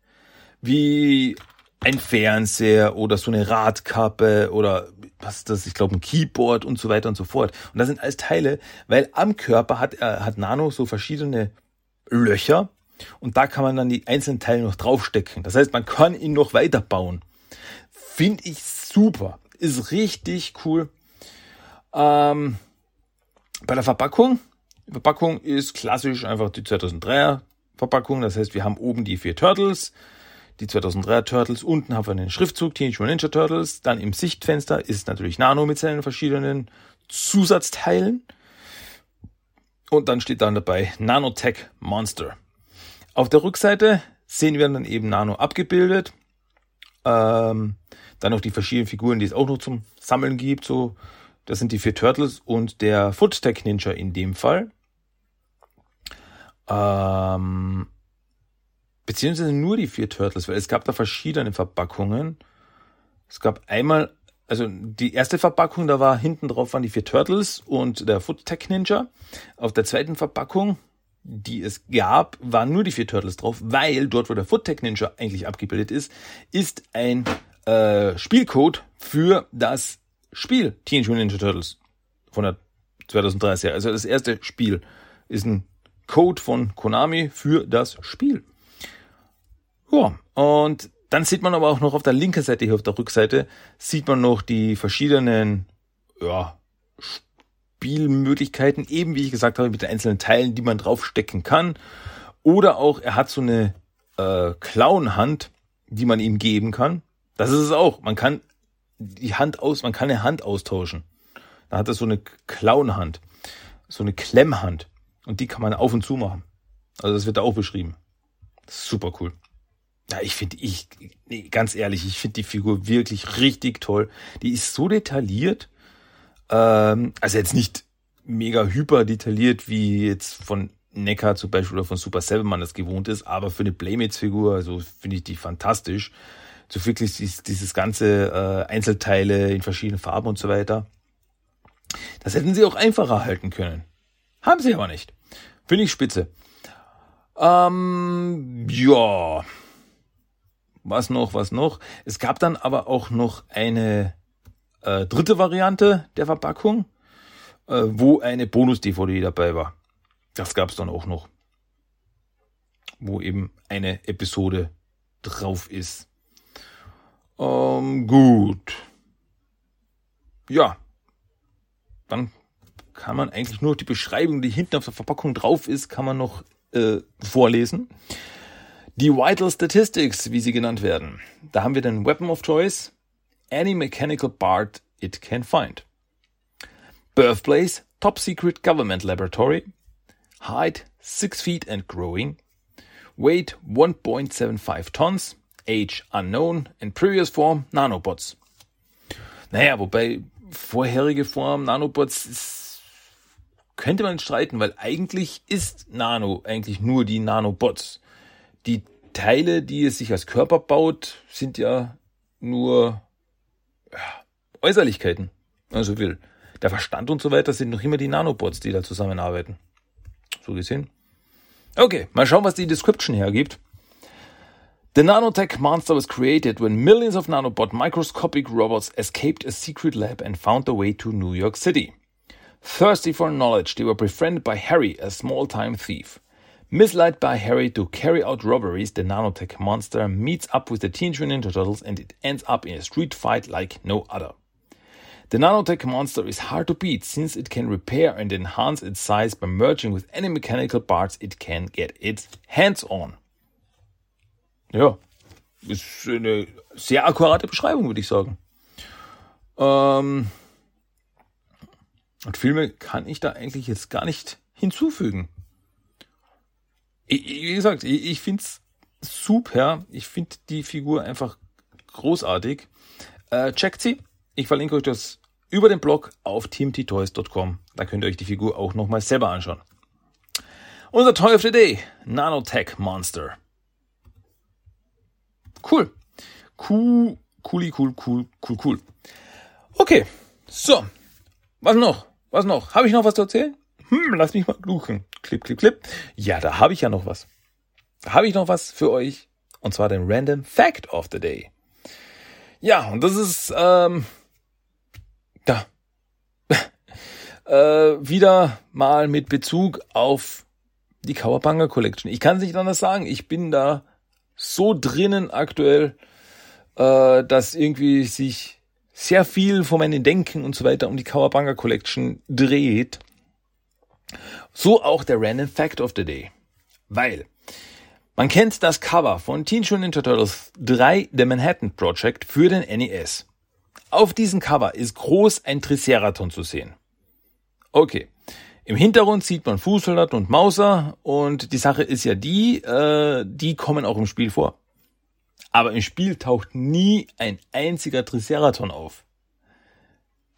wie ein Fernseher oder so eine Radkappe oder was ist das, ich glaube ein Keyboard und so weiter und so fort. Und das sind alles Teile, weil am Körper hat, äh, hat Nano so verschiedene Löcher und da kann man dann die einzelnen Teile noch draufstecken. Das heißt, man kann ihn noch weiterbauen. Finde ich super. Ist richtig cool. Ähm, bei der Verpackung. Die Verpackung ist klassisch einfach die 2003er Verpackung. Das heißt, wir haben oben die vier Turtles, die 2003er Turtles. Unten haben wir den Schriftzug Teenage Mutant Ninja Turtles. Dann im Sichtfenster ist natürlich Nano mit seinen verschiedenen Zusatzteilen. Und dann steht dann dabei Nanotech Monster. Auf der Rückseite sehen wir dann eben Nano abgebildet. Ähm, dann noch die verschiedenen Figuren, die es auch noch zum Sammeln gibt. So, das sind die vier Turtles und der Footstech Ninja in dem Fall. Ähm, beziehungsweise nur die vier Turtles, weil es gab da verschiedene Verpackungen. Es gab einmal, also die erste Verpackung, da war hinten drauf waren die vier Turtles und der Footstech Ninja. Auf der zweiten Verpackung die es gab, waren nur die vier Turtles drauf, weil dort, wo der Footech Ninja eigentlich abgebildet ist, ist ein äh, Spielcode für das Spiel Teenage Mutant Ninja Turtles von der 2030. Also das erste Spiel ist ein Code von Konami für das Spiel. Ja, und dann sieht man aber auch noch auf der linken Seite, hier auf der Rückseite, sieht man noch die verschiedenen ja, Spielmöglichkeiten, eben wie ich gesagt habe, mit den einzelnen Teilen, die man draufstecken kann. Oder auch, er hat so eine äh, Clown-Hand, die man ihm geben kann. Das ist es auch. Man kann die Hand aus, man kann eine Hand austauschen. Da hat er so eine Clown-Hand, so eine Klemmhand. Und die kann man auf und zu machen. Also das wird da auch beschrieben. Super cool. Ja, ich finde, ich, nee, ganz ehrlich, ich finde die Figur wirklich richtig toll. Die ist so detailliert. Ähm, also jetzt nicht mega hyper detailliert, wie jetzt von Neckar zum Beispiel oder von Super Seven man das gewohnt ist, aber für eine Playmates-Figur, also finde ich die fantastisch. So wirklich dieses, dieses ganze äh, Einzelteile in verschiedenen Farben und so weiter. Das hätten sie auch einfacher halten können. Haben sie aber nicht. Finde ich spitze. Ähm, ja. Was noch, was noch? Es gab dann aber auch noch eine äh, dritte Variante der Verpackung, äh, wo eine Bonus-DVD dabei war. Das gab es dann auch noch. Wo eben eine Episode drauf ist. Ähm, gut. Ja. Dann kann man eigentlich nur die Beschreibung, die hinten auf der Verpackung drauf ist, kann man noch äh, vorlesen. Die Vital Statistics, wie sie genannt werden. Da haben wir den Weapon of Choice, any mechanical part it can find. Birthplace, top secret government laboratory. Height, 6 feet and growing. Weight, 1.75 tons. Age, unknown. In previous form, nanobots. Naja, wobei vorherige Form Nanobots ist, könnte man streiten, weil eigentlich ist Nano eigentlich nur die Nanobots. Die Teile, die es sich als Körper baut, sind ja nur Äußerlichkeiten, wenn man so will. Der Verstand und so weiter sind noch immer die Nanobots, die da zusammenarbeiten. So gesehen. Okay, mal schauen, was die Description hergibt. The nanotech monster was created when millions of nanobot microscopic robots escaped a secret lab and found their way to New York City. Thirsty for knowledge, they were befriended by Harry, a small-time thief. Misled by Harry to carry out robberies, the nanotech monster meets up with the Teenage Mutant Ninja Turtles and it ends up in a street fight like no other. The nanotech monster is hard to beat since it can repair and enhance its size by merging with any mechanical parts it can get its hands on. Ja, ist eine sehr akkurate Beschreibung, würde ich sagen. Ähm, und Filme kann ich da eigentlich jetzt gar nicht hinzufügen. Wie gesagt, ich, ich finde es super. Ich finde die Figur einfach großartig. Äh, checkt sie. Ich verlinke euch das über den Blog auf teamttoys.com. Da könnt ihr euch die Figur auch nochmal selber anschauen. Unser Toy of the Day, Nanotech Monster. Cool. Cool, cool, cool, cool, cool, cool. Okay, so. Was noch? Was noch? Habe ich noch was zu erzählen? Hm, lass mich mal luchen. Clip, clip, clip. Ja, da habe ich ja noch was. Da habe ich noch was für euch. Und zwar den Random Fact of the Day. Ja, und das ist, ähm, da. äh, wieder mal mit Bezug auf die Kawabanga Collection. Ich kann es nicht anders sagen. Ich bin da so drinnen aktuell, äh, dass irgendwie sich sehr viel von meinem Denken und so weiter um die Kawabanga Collection dreht. So auch der Random Fact of the Day. Weil man kennt das Cover von Teen Mutant Ninja Turtles 3 The Manhattan Project für den NES. Auf diesem Cover ist groß ein Triceraton zu sehen. Okay. Im Hintergrund sieht man Fußsoldat und Mauser und die Sache ist ja die, äh, die kommen auch im Spiel vor. Aber im Spiel taucht nie ein einziger Triceraton auf.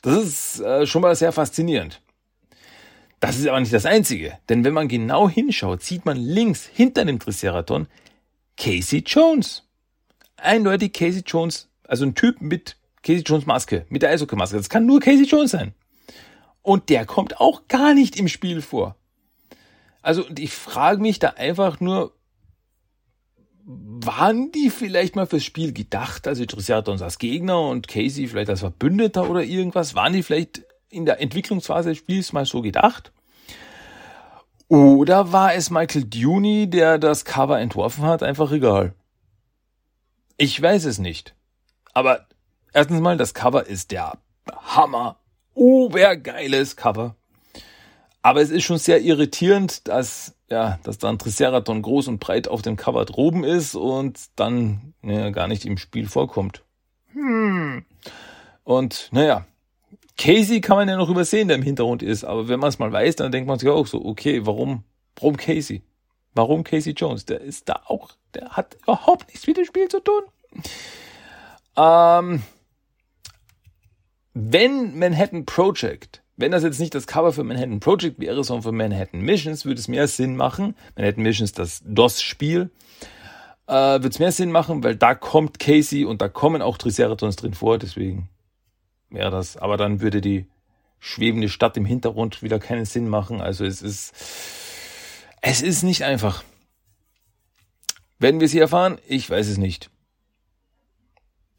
Das ist äh, schon mal sehr faszinierend. Das ist aber nicht das Einzige, denn wenn man genau hinschaut, sieht man links hinter dem Triceraton Casey Jones. Eindeutig Casey Jones, also ein Typ mit Casey Jones Maske, mit der Eishockey-Maske. Das kann nur Casey Jones sein. Und der kommt auch gar nicht im Spiel vor. Also ich frage mich da einfach nur, waren die vielleicht mal fürs Spiel gedacht? Also Triceratons als Gegner und Casey vielleicht als Verbündeter oder irgendwas? Waren die vielleicht in der Entwicklungsphase des Spiels mal so gedacht? Oder war es Michael Duney, der das Cover entworfen hat? Einfach egal. Ich weiß es nicht. Aber erstens mal, das Cover ist der Hammer. Obergeiles Cover. Aber es ist schon sehr irritierend, dass, ja, dass dann Triceraton groß und breit auf dem Cover droben ist und dann ja, gar nicht im Spiel vorkommt. Hm. Und naja, Casey kann man ja noch übersehen, der im Hintergrund ist. Aber wenn man es mal weiß, dann denkt man sich auch so, okay, warum, warum Casey? Warum Casey Jones? Der ist da auch, der hat überhaupt nichts mit dem Spiel zu tun. Ähm, wenn Manhattan Project, wenn das jetzt nicht das Cover für Manhattan Project wäre, sondern für Manhattan Missions, würde es mehr Sinn machen. Manhattan Missions, das DOS-Spiel, äh, würde es mehr Sinn machen, weil da kommt Casey und da kommen auch Triceratons drin vor, deswegen wäre das. Aber dann würde die schwebende Stadt im Hintergrund wieder keinen Sinn machen. Also es ist, es ist nicht einfach. Werden wir sie erfahren? Ich weiß es nicht.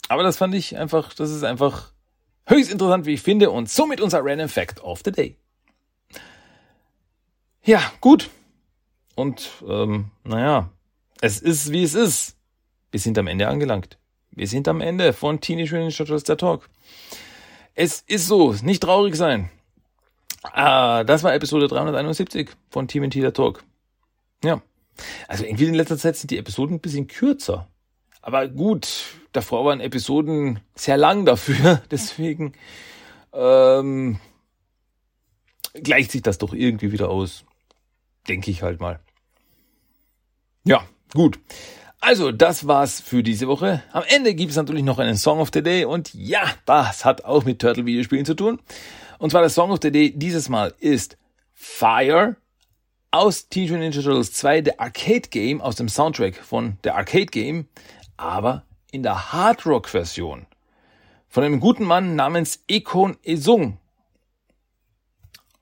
Aber das fand ich einfach, das ist einfach höchst interessant, wie ich finde, und somit unser Random Fact of the Day. Ja, gut. Und ähm, naja, es ist wie es ist. Wir sind am Ende angelangt. Wir sind am Ende von Teenage Mutant Ninja Turtles der Talk. Es ist so, nicht traurig sein. Ah, das war Episode 371 von Team der Talk. Ja. Also irgendwie in letzter Zeit sind die Episoden ein bisschen kürzer. Aber gut, davor waren Episoden sehr lang dafür, deswegen ähm, gleicht sich das doch irgendwie wieder aus. Denke ich halt mal. Ja, gut. Also, das war's für diese Woche. Am Ende gibt es natürlich noch einen Song of the Day und ja, das hat auch mit Turtle-Videospielen zu tun. Und zwar der Song of the Day dieses Mal ist Fire aus Teenage Mutant Ninja Turtles 2, der Arcade Game aus dem Soundtrack von der Arcade Game, aber in der Hard Rock Version von einem guten Mann namens Ekon Esung.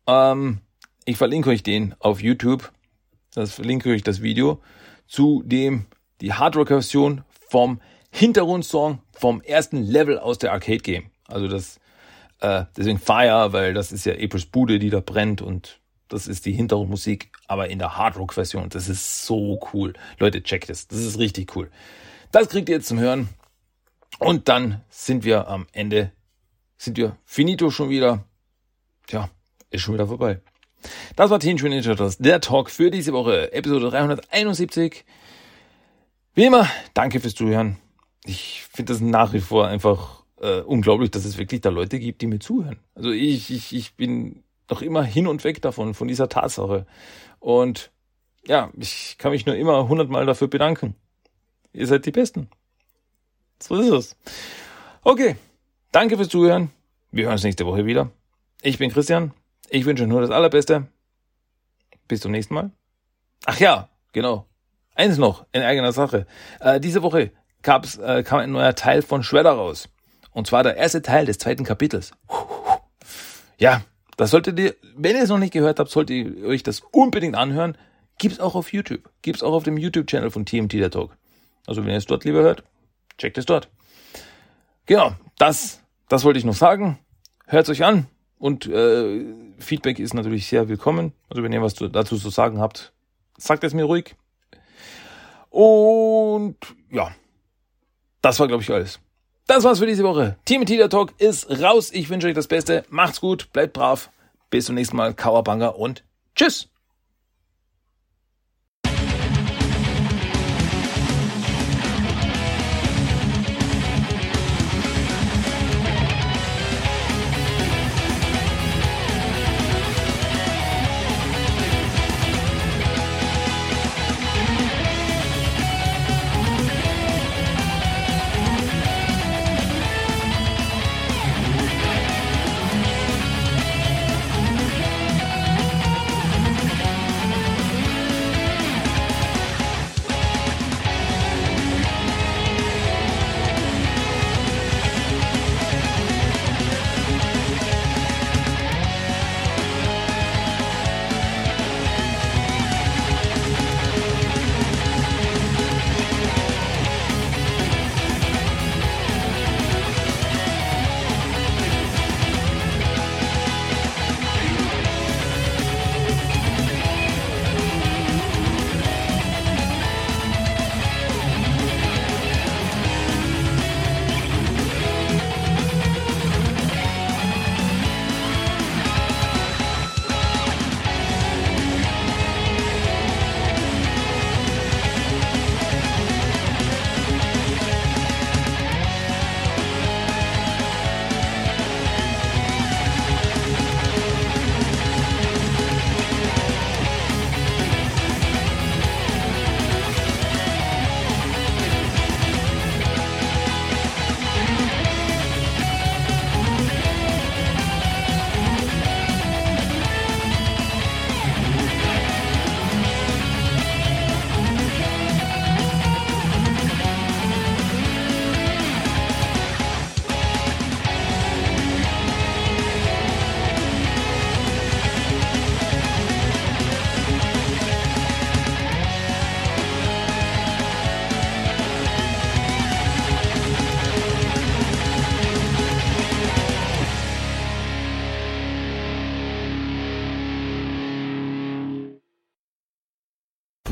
Ähm, ich verlinke euch den auf YouTube. Das verlinke euch das Video zu dem die Hardrock-Version vom Hintergrundsong vom ersten Level aus der Arcade-Game. Also das, äh, deswegen Fire, weil das ist ja April's Bude, die da brennt und das ist die Hintergrundmusik, aber in der Hardrock-Version. Das ist so cool. Leute, checkt es. Das ist richtig cool. Das kriegt ihr jetzt zum Hören. Und dann sind wir am Ende, sind wir finito schon wieder. Tja, ist schon wieder vorbei. Das war Teenage Mutant Ninja Turtles, der Talk für diese Woche, Episode 371. Wie immer, danke fürs Zuhören. Ich finde das nach wie vor einfach äh, unglaublich, dass es wirklich da Leute gibt, die mir zuhören. Also ich, ich, ich bin noch immer hin und weg davon, von dieser Tatsache. Und ja, ich kann mich nur immer hundertmal dafür bedanken. Ihr seid die Besten. So ist es. Okay, danke fürs Zuhören. Wir hören uns nächste Woche wieder. Ich bin Christian. Ich wünsche nur das Allerbeste. Bis zum nächsten Mal. Ach ja, genau. Eins noch in eigener Sache. Äh, diese Woche gab's, äh, kam ein neuer Teil von Shredder raus. Und zwar der erste Teil des zweiten Kapitels. Ja, das solltet ihr, wenn ihr es noch nicht gehört habt, solltet ihr euch das unbedingt anhören. Gibt's auch auf YouTube. Gibt's auch auf dem YouTube-Channel von TMT der Talk. Also wenn ihr es dort lieber hört, checkt es dort. Genau, das, das wollte ich noch sagen. Hört's euch an. Und äh, Feedback ist natürlich sehr willkommen. Also wenn ihr was dazu zu sagen habt, sagt es mir ruhig. Und ja, das war, glaube ich, alles. Das war's für diese Woche. Team Tita Talk ist raus. Ich wünsche euch das Beste. Macht's gut, bleibt brav. Bis zum nächsten Mal. Kawabanga und tschüss.